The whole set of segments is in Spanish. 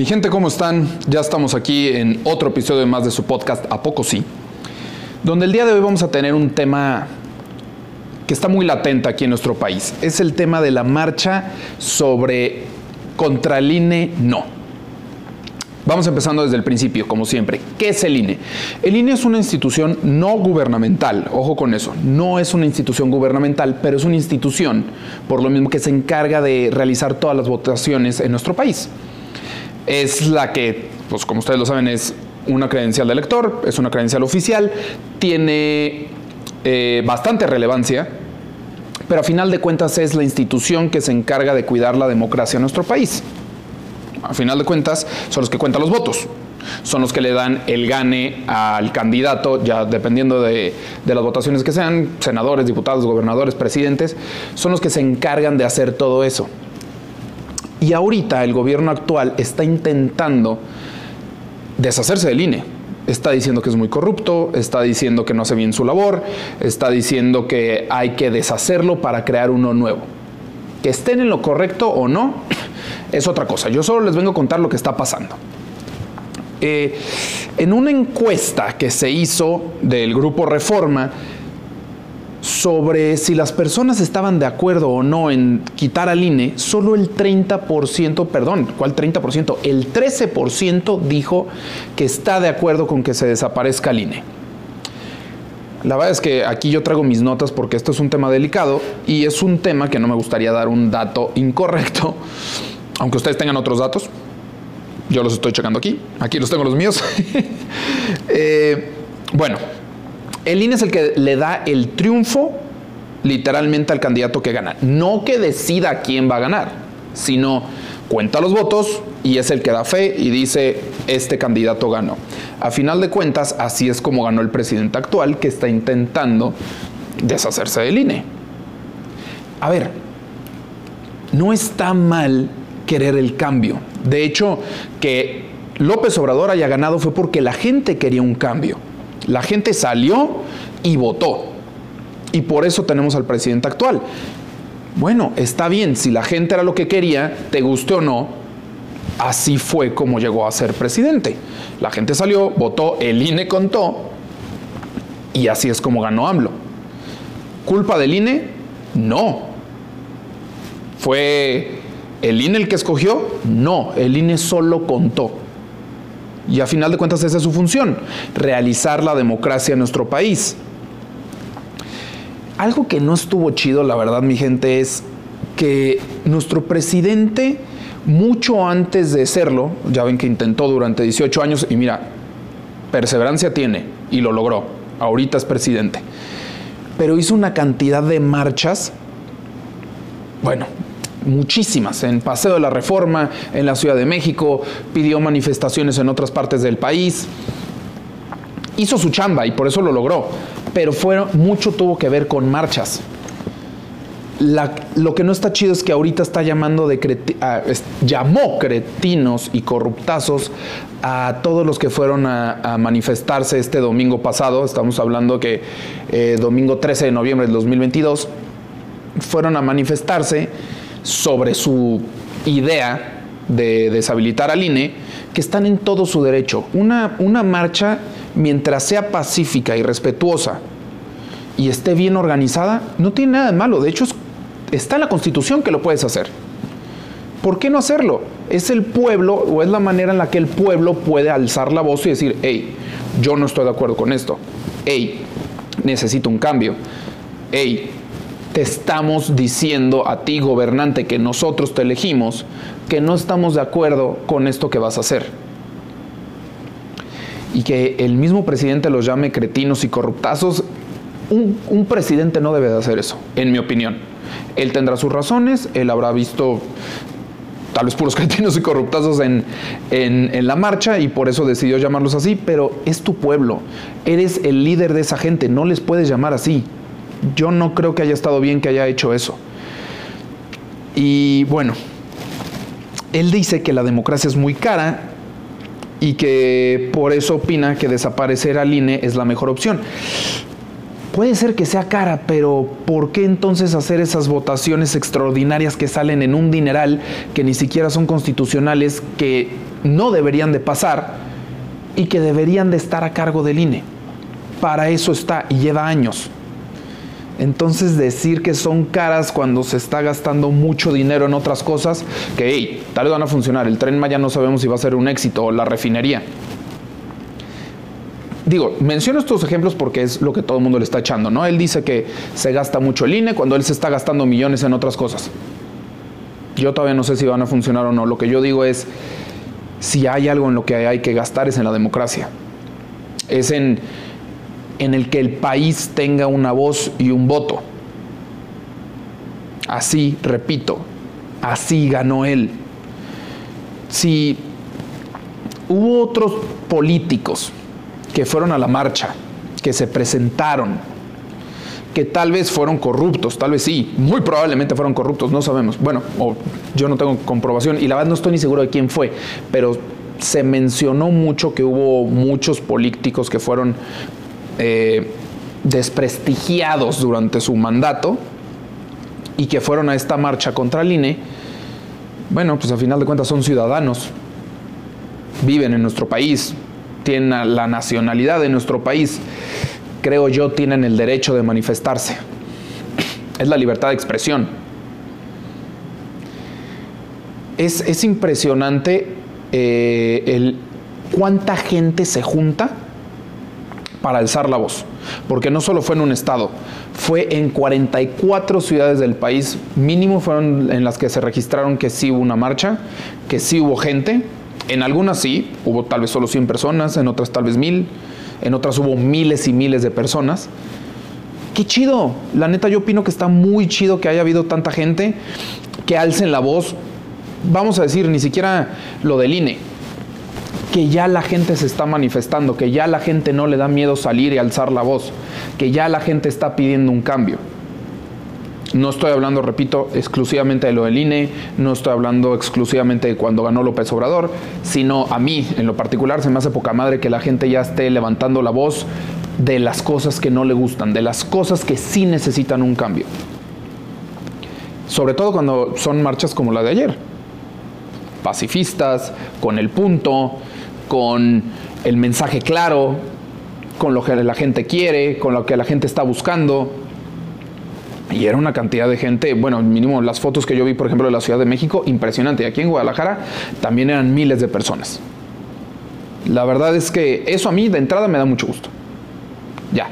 Mi gente, ¿cómo están? Ya estamos aquí en otro episodio más de su podcast A Poco Sí, donde el día de hoy vamos a tener un tema que está muy latente aquí en nuestro país. Es el tema de la marcha sobre contra el INE no. Vamos empezando desde el principio, como siempre. ¿Qué es el INE? El INE es una institución no gubernamental, ojo con eso, no es una institución gubernamental, pero es una institución, por lo mismo que se encarga de realizar todas las votaciones en nuestro país. Es la que, pues como ustedes lo saben, es una credencial de elector, es una credencial oficial, tiene eh, bastante relevancia, pero a final de cuentas es la institución que se encarga de cuidar la democracia en nuestro país. A final de cuentas son los que cuentan los votos, son los que le dan el gane al candidato, ya dependiendo de, de, las votaciones que sean, senadores, diputados, gobernadores, presidentes, son los que se encargan de hacer todo eso. Y ahorita el gobierno actual está intentando deshacerse del INE. Está diciendo que es muy corrupto, está diciendo que no hace bien su labor, está diciendo que hay que deshacerlo para crear uno nuevo. Que estén en lo correcto o no, es otra cosa. Yo solo les vengo a contar lo que está pasando. Eh, en una encuesta que se hizo del grupo Reforma, sobre si las personas estaban de acuerdo o no en quitar al INE, solo el 30%, perdón, ¿cuál 30%? El 13% dijo que está de acuerdo con que se desaparezca el INE. La verdad es que aquí yo traigo mis notas porque esto es un tema delicado y es un tema que no me gustaría dar un dato incorrecto, aunque ustedes tengan otros datos. Yo los estoy checando aquí, aquí los tengo los míos. eh, bueno, el INE es el que le da el triunfo literalmente al candidato que gana. No que decida quién va a ganar, sino cuenta los votos y es el que da fe y dice, este candidato ganó. A final de cuentas, así es como ganó el presidente actual que está intentando deshacerse del INE. A ver, no está mal querer el cambio. De hecho, que López Obrador haya ganado fue porque la gente quería un cambio. La gente salió y votó. Y por eso tenemos al presidente actual. Bueno, está bien, si la gente era lo que quería, te guste o no, así fue como llegó a ser presidente. La gente salió, votó, el INE contó y así es como ganó AMLO. ¿Culpa del INE? No. ¿Fue el INE el que escogió? No, el INE solo contó. Y a final de cuentas esa es su función, realizar la democracia en nuestro país. Algo que no estuvo chido, la verdad, mi gente, es que nuestro presidente, mucho antes de serlo, ya ven que intentó durante 18 años, y mira, perseverancia tiene y lo logró. Ahorita es presidente. Pero hizo una cantidad de marchas, bueno, muchísimas, en Paseo de la Reforma, en la Ciudad de México, pidió manifestaciones en otras partes del país. Hizo su chamba y por eso lo logró, pero fueron, mucho tuvo que ver con marchas. Lo que no está chido es que ahorita está llamando de llamó cretinos y corruptazos a todos los que fueron a, a manifestarse este domingo pasado. Estamos hablando que eh, domingo 13 de noviembre del 2022 fueron a manifestarse sobre su idea de deshabilitar al INE, que están en todo su derecho. Una, una marcha, mientras sea pacífica y respetuosa y esté bien organizada, no tiene nada de malo. De hecho, es, está en la Constitución que lo puedes hacer. ¿Por qué no hacerlo? Es el pueblo o es la manera en la que el pueblo puede alzar la voz y decir, hey, yo no estoy de acuerdo con esto. Hey, necesito un cambio. Hey, te estamos diciendo a ti, gobernante, que nosotros te elegimos, que no estamos de acuerdo con esto que vas a hacer. Y que el mismo presidente los llame cretinos y corruptazos, un, presidente no debe de hacer eso, en mi opinión. Él tendrá sus razones, él habrá visto tal vez puros cretinos y corruptazos en, en, la marcha y por eso decidió llamarlos así, pero es tu pueblo, eres el líder de esa gente, no les puedes llamar así. Yo no creo que haya estado bien que haya hecho eso. Y bueno, él dice que la democracia es muy cara y que por eso opina que desaparecer al INE es la mejor opción. Puede ser que sea cara, pero ¿por qué entonces hacer esas votaciones extraordinarias que salen en un dineral que ni siquiera son constitucionales, que no deberían de pasar y que deberían de estar a cargo del INE. Para eso está y lleva años. Entonces decir que son caras cuando se está gastando mucho dinero en otras cosas, que hey, tal vez van a funcionar, el tren Maya no sabemos si va a ser un éxito, o la refinería. Digo, menciono estos ejemplos porque es lo que todo el mundo le está echando, ¿no? Él dice que se gasta mucho el INE cuando él se está gastando millones en otras cosas. Yo todavía no sé si van a funcionar o no. Lo que yo digo es, si hay algo en lo que hay que gastar es en la democracia. Es en en el que el país tenga una voz y un voto. Así, repito, así ganó él. Si hubo otros políticos que fueron a la marcha, que se presentaron, que tal vez fueron corruptos, tal vez sí, muy probablemente fueron corruptos, no sabemos. Bueno, yo no tengo comprobación y la verdad no estoy ni seguro de quién fue, pero se mencionó mucho que hubo muchos políticos que fueron eh, desprestigiados durante su mandato y que fueron a esta marcha contra el INE, bueno, pues a final de cuentas son ciudadanos, viven en nuestro país, tienen la nacionalidad de nuestro país, creo yo tienen el derecho de manifestarse. Es la libertad de expresión. Es, es impresionante eh, el, cuánta gente se junta para alzar la voz, porque no solo fue en un estado, fue en 44 ciudades del país, mínimo fueron en las que se registraron que sí hubo una marcha, que sí hubo gente, en algunas sí, hubo tal vez solo 100 personas, en otras tal vez mil, en otras hubo miles y miles de personas. Qué chido, la neta yo opino que está muy chido que haya habido tanta gente que alcen la voz, vamos a decir, ni siquiera lo del INE, que ya la gente se está manifestando, que ya la gente no le da miedo salir y alzar la voz, que ya la gente está pidiendo un cambio. No estoy hablando, repito, exclusivamente de lo del INE, no estoy hablando exclusivamente de cuando ganó López Obrador, sino a mí en lo particular se me hace poca madre que la gente ya esté levantando la voz de las cosas que no le gustan, de las cosas que sí necesitan un cambio. Sobre todo cuando son marchas como la de ayer. Pacifistas, con el punto, con el mensaje claro, con lo que la gente quiere, con lo que la gente está buscando. Y era una cantidad de gente, bueno, mínimo las fotos que yo vi, por ejemplo, de la Ciudad de México, impresionante. Y aquí en Guadalajara también eran miles de personas. La verdad es que eso a mí de entrada me da mucho gusto. Ya.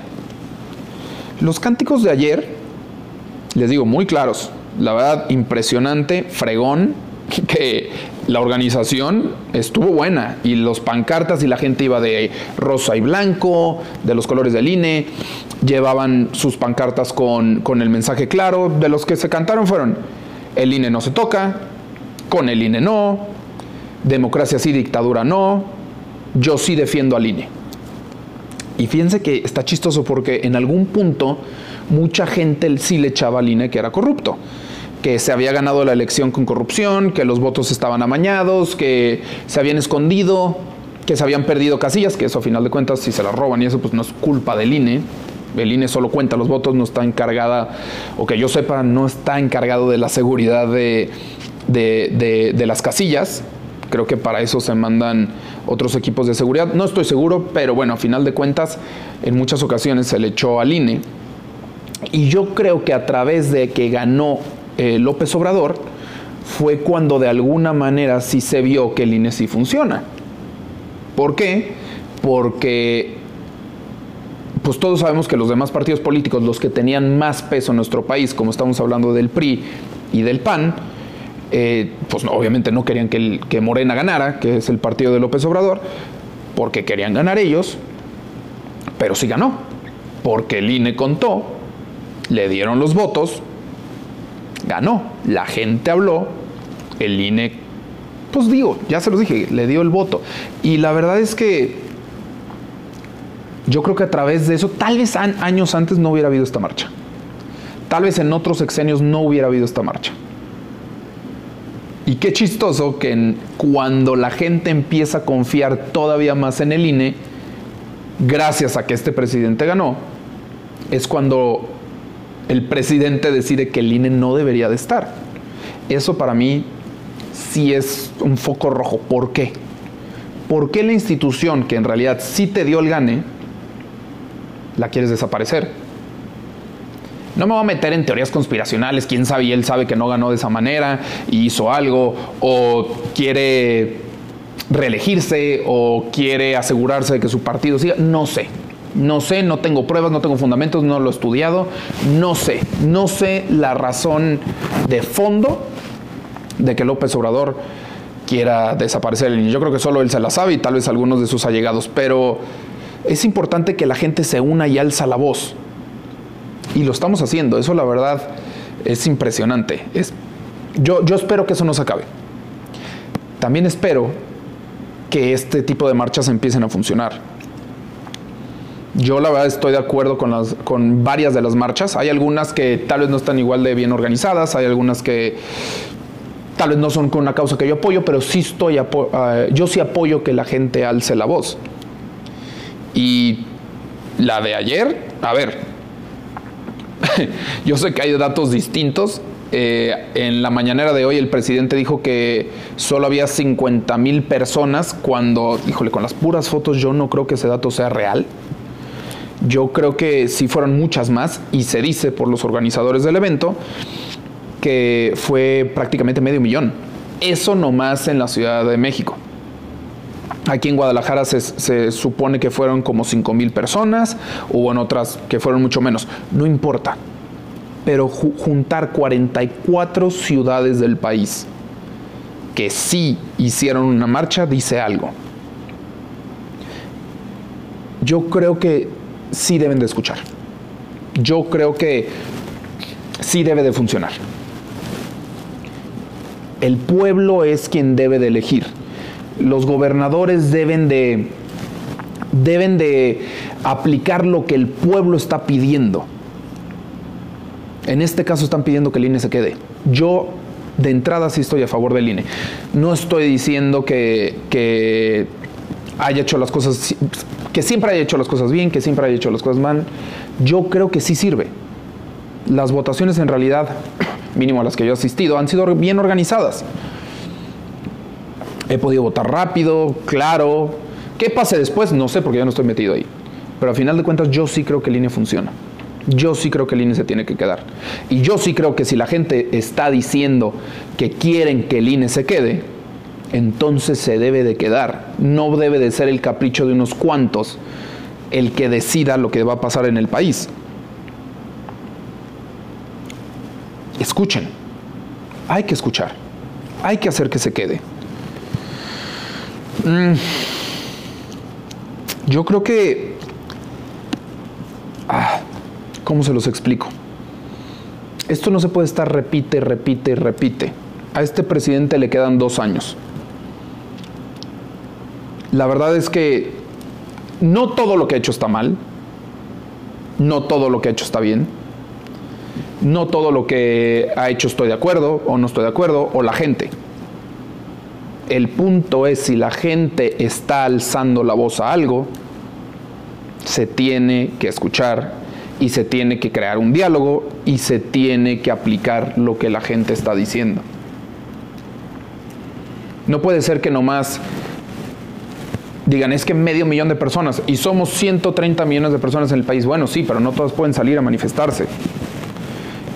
Los cánticos de ayer, les digo, muy claros. La verdad, impresionante, fregón, que la organización estuvo buena y los pancartas y la gente iba de rosa y blanco, de los colores del INE, llevaban sus pancartas con, con el mensaje claro, de los que se cantaron fueron, el INE no se toca, con el INE no, democracia sí, dictadura no, yo sí defiendo al INE. Y fíjense que está chistoso porque en algún punto mucha gente sí le echaba al INE que era corrupto que se había ganado la elección con corrupción, que los votos estaban amañados, que se habían escondido, que se habían perdido casillas, que eso a final de cuentas si se las roban y eso pues no es culpa del INE. El INE solo cuenta los votos, no está encargada, o que yo sepa, no está encargado de la seguridad de, de, las casillas. Creo que para eso se mandan otros equipos de seguridad. No estoy seguro, pero bueno, a final de cuentas, en muchas ocasiones se le echó al INE. Y yo creo que a través de que ganó eh, López Obrador fue cuando de alguna manera sí se vio que el INE sí funciona. ¿Por qué? Porque pues todos sabemos que los demás partidos políticos, los que tenían más peso en nuestro país, como estamos hablando del PRI y del PAN, eh, pues obviamente no querían que, que Morena ganara, que es el partido de López Obrador, porque querían ganar ellos, pero sí ganó, porque el INE contó, le dieron los votos ganó. La gente habló, el INE, pues digo, ya se los dije, le dio el voto. Y la verdad es que yo creo que a través de eso, tal vez años antes no hubiera habido esta marcha. Tal vez en otros sexenios no hubiera habido esta marcha. Y qué chistoso que cuando la gente empieza a confiar todavía más en el INE, gracias a que este presidente ganó, es cuando el presidente decide que el INE no debería de estar. Eso para mí sí es un foco rojo. ¿Por qué? ¿por qué la institución que en realidad sí te dio el gane, la quieres desaparecer? No me voy a meter en teorías conspiracionales, quién sabe, y él sabe que no ganó de esa manera y hizo algo, o quiere reelegirse, o quiere asegurarse de que su partido siga, no sé. No sé, no tengo pruebas, no tengo fundamentos, no lo he estudiado, no sé, no sé la razón de fondo de que López Obrador quiera desaparecer Yo creo que solo él se la sabe y tal vez algunos de sus allegados, pero es importante que la gente se una y alza la voz. Y lo estamos haciendo, eso la verdad es impresionante. Es, yo, yo espero que eso no se acabe. También espero que este tipo de marchas empiecen a funcionar yo la verdad estoy de acuerdo con, las, con varias de las marchas. Hay algunas que tal vez no están igual de bien organizadas, hay algunas que tal vez no son con una causa que yo apoyo, pero sí estoy ah, yo sí apoyo que la gente alce la voz. Y la de ayer, a ver, yo sé que hay datos distintos. Eh, en la mañanera de hoy el presidente dijo que solo había 50 mil personas cuando, híjole, con las puras fotos yo no creo que ese dato sea real. Yo creo que sí fueron muchas más y se dice por los organizadores del evento que fue prácticamente medio millón. Eso nomás en la Ciudad de México. Aquí en Guadalajara se, supone que fueron como 5 mil personas, hubo en otras que fueron mucho menos. No importa. Pero juntar 44 ciudades del país que sí hicieron una marcha dice algo. Yo creo que sí deben de escuchar. Yo creo que sí debe de funcionar. El pueblo es quien debe de elegir. Los gobernadores deben de deben de aplicar lo que el pueblo está pidiendo. En este caso están pidiendo que el INE se quede. Yo de entrada sí estoy a favor del INE. No estoy diciendo que, que haya hecho las cosas que siempre haya hecho las cosas bien, que siempre haya hecho las cosas mal, yo creo que sí sirve. Las votaciones en realidad, mínimo a las que yo he asistido, han sido bien organizadas. He podido votar rápido, claro. ¿Qué pase después? No sé porque yo no estoy metido ahí. Pero al final de cuentas yo sí creo que el INE funciona. Yo sí creo que el INE se tiene que quedar. Y yo sí creo que si la gente está diciendo que quieren que el INE se quede, entonces se debe de quedar. No debe de ser el capricho de unos cuantos el que decida lo que va a pasar en el país. Escuchen. Hay que escuchar. Hay que hacer que se quede. Mm. Yo creo que... Ah, ¿Cómo se los explico? Esto no se puede estar repite, repite, repite. A este presidente le quedan dos años. La verdad es que no todo lo que ha hecho está mal, no todo lo que ha hecho está bien, no todo lo que ha hecho estoy de acuerdo o no estoy de acuerdo, o la gente. El punto es si la gente está alzando la voz a algo, se tiene que escuchar y se tiene que crear un diálogo y se tiene que aplicar lo que la gente está diciendo. No puede ser que nomás digan, es que medio millón de personas y somos 130 millones de personas en el país. Bueno, sí, pero no todas pueden salir a manifestarse.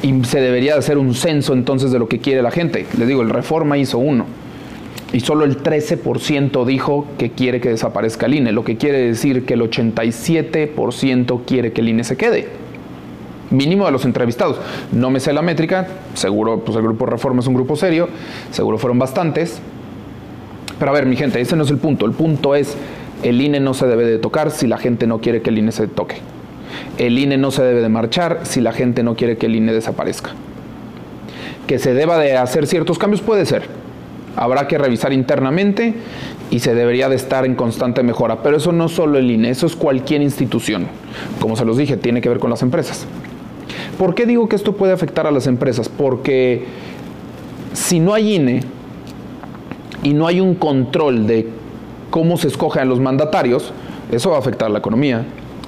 Y se debería hacer un censo entonces de lo que quiere la gente. Les digo, el Reforma hizo uno. Y solo el 13% dijo que quiere que desaparezca el INE, lo que quiere decir que el 87% quiere que el INE se quede. Mínimo de los entrevistados. No me sé la métrica, seguro pues el grupo Reforma es un grupo serio, seguro fueron bastantes, pero a ver, mi gente, ese no es el punto. El punto es, el INE no se debe de tocar si la gente no quiere que el INE se toque. El INE no se debe de marchar si la gente no quiere que el INE desaparezca. Que se deba de hacer ciertos cambios puede ser. Habrá que revisar internamente y se debería de estar en constante mejora. Pero eso no solo el INE, eso es cualquier institución. Como se los dije, tiene que ver con las empresas. ¿Por qué digo que esto puede afectar a las empresas? Porque si no hay INE, y no hay un control de cómo se escogen los mandatarios, eso va a afectar a la economía,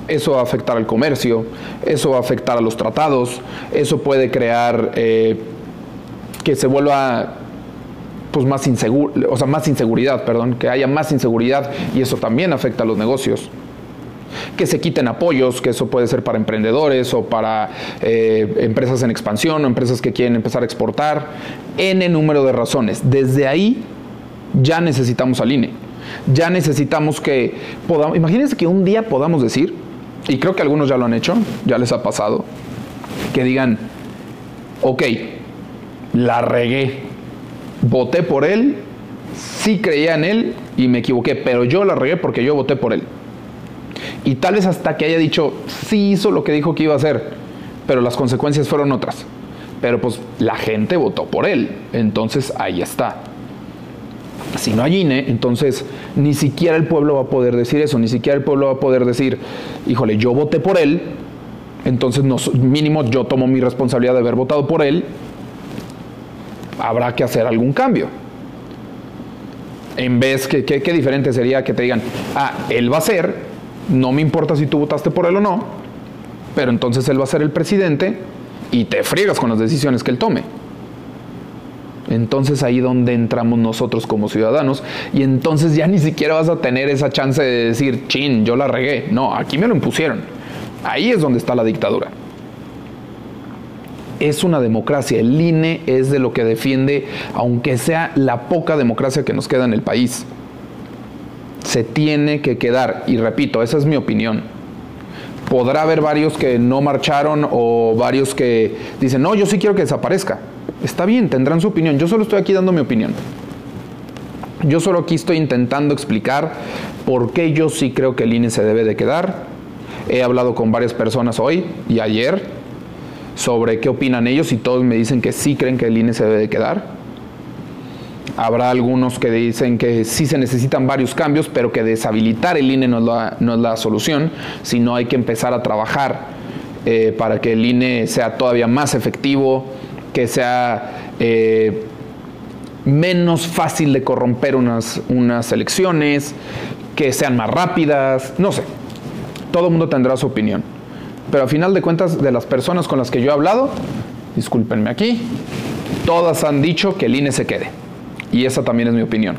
eso va a afectar al comercio, eso va a afectar a los tratados, eso puede crear eh, que se vuelva pues más inseguro, o sea, más inseguridad, perdón, que haya más inseguridad y eso también afecta a los negocios. Que se quiten apoyos, que eso puede ser para emprendedores o para eh, empresas en expansión o empresas que quieren empezar a exportar. N número de razones. Desde ahí ya necesitamos al INE. Ya necesitamos que podamos, imagínense que un día podamos decir, y creo que algunos ya lo han hecho, ya les ha pasado, que digan, ok, la regué, voté por él, sí creía en él y me equivoqué, pero yo la regué porque yo voté por él. Y tal vez hasta que haya dicho, sí hizo lo que dijo que iba a hacer, pero las consecuencias fueron otras. Pero pues la gente votó por él, entonces ahí está. Si no hay INE, entonces ni siquiera el pueblo va a poder decir eso, ni siquiera el pueblo va a poder decir, híjole, yo voté por él, entonces mínimo yo tomo mi responsabilidad de haber votado por él, habrá que hacer algún cambio. En vez que, qué diferente sería que te digan, ah, él va a ser, no me importa si tú votaste por él o no, pero entonces él va a ser el presidente y te friegas con las decisiones que él tome. Entonces ahí donde entramos nosotros como ciudadanos y entonces ya ni siquiera vas a tener esa chance de decir, chin, yo la regué. No, aquí me lo impusieron. Ahí es donde está la dictadura. Es una democracia. El INE es de lo que defiende, aunque sea la poca democracia que nos queda en el país. Se tiene que quedar. Y repito, esa es mi opinión. Podrá haber varios que no marcharon o varios que dicen, no, yo sí quiero que desaparezca Está bien, tendrán su opinión. Yo solo estoy aquí dando mi opinión. Yo solo aquí estoy intentando explicar por qué yo sí creo que el INE se debe de quedar. He hablado con varias personas hoy y ayer sobre qué opinan ellos y todos me dicen que sí creen que el INE se debe de quedar. Habrá algunos que dicen que sí se necesitan varios cambios, pero que deshabilitar el INE no es la, no es la solución, sino hay que empezar a trabajar eh, para que el INE sea todavía más efectivo, que sea eh, menos fácil de corromper unas, unas elecciones, que sean más rápidas, no sé. Todo el mundo tendrá su opinión. Pero a final de cuentas, de las personas con las que yo he hablado, discúlpenme aquí, todas han dicho que el INE se quede. Y esa también es mi opinión.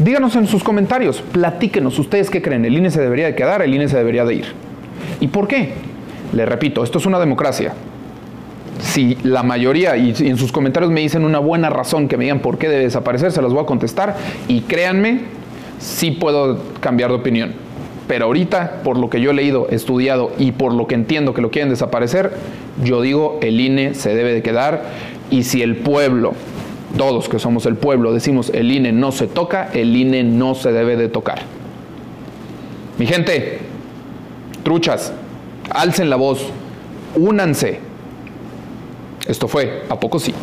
Díganos en sus comentarios, platíquenos, ustedes qué creen, el INE se debería de quedar, el INE se debería de ir. ¿Y por qué? Le repito, esto es una democracia si la mayoría, y, en sus comentarios me dicen una buena razón que me digan por qué debe desaparecer, se las voy a contestar y créanme, sí puedo cambiar de opinión. Pero ahorita, por lo que yo he leído, estudiado y por lo que entiendo que lo quieren desaparecer, yo digo el INE se debe de quedar y si el pueblo, todos que somos el pueblo, decimos el INE no se toca, el INE no se debe de tocar. Mi gente, truchas, alcen la voz, únanse, esto fue A Poco Sí.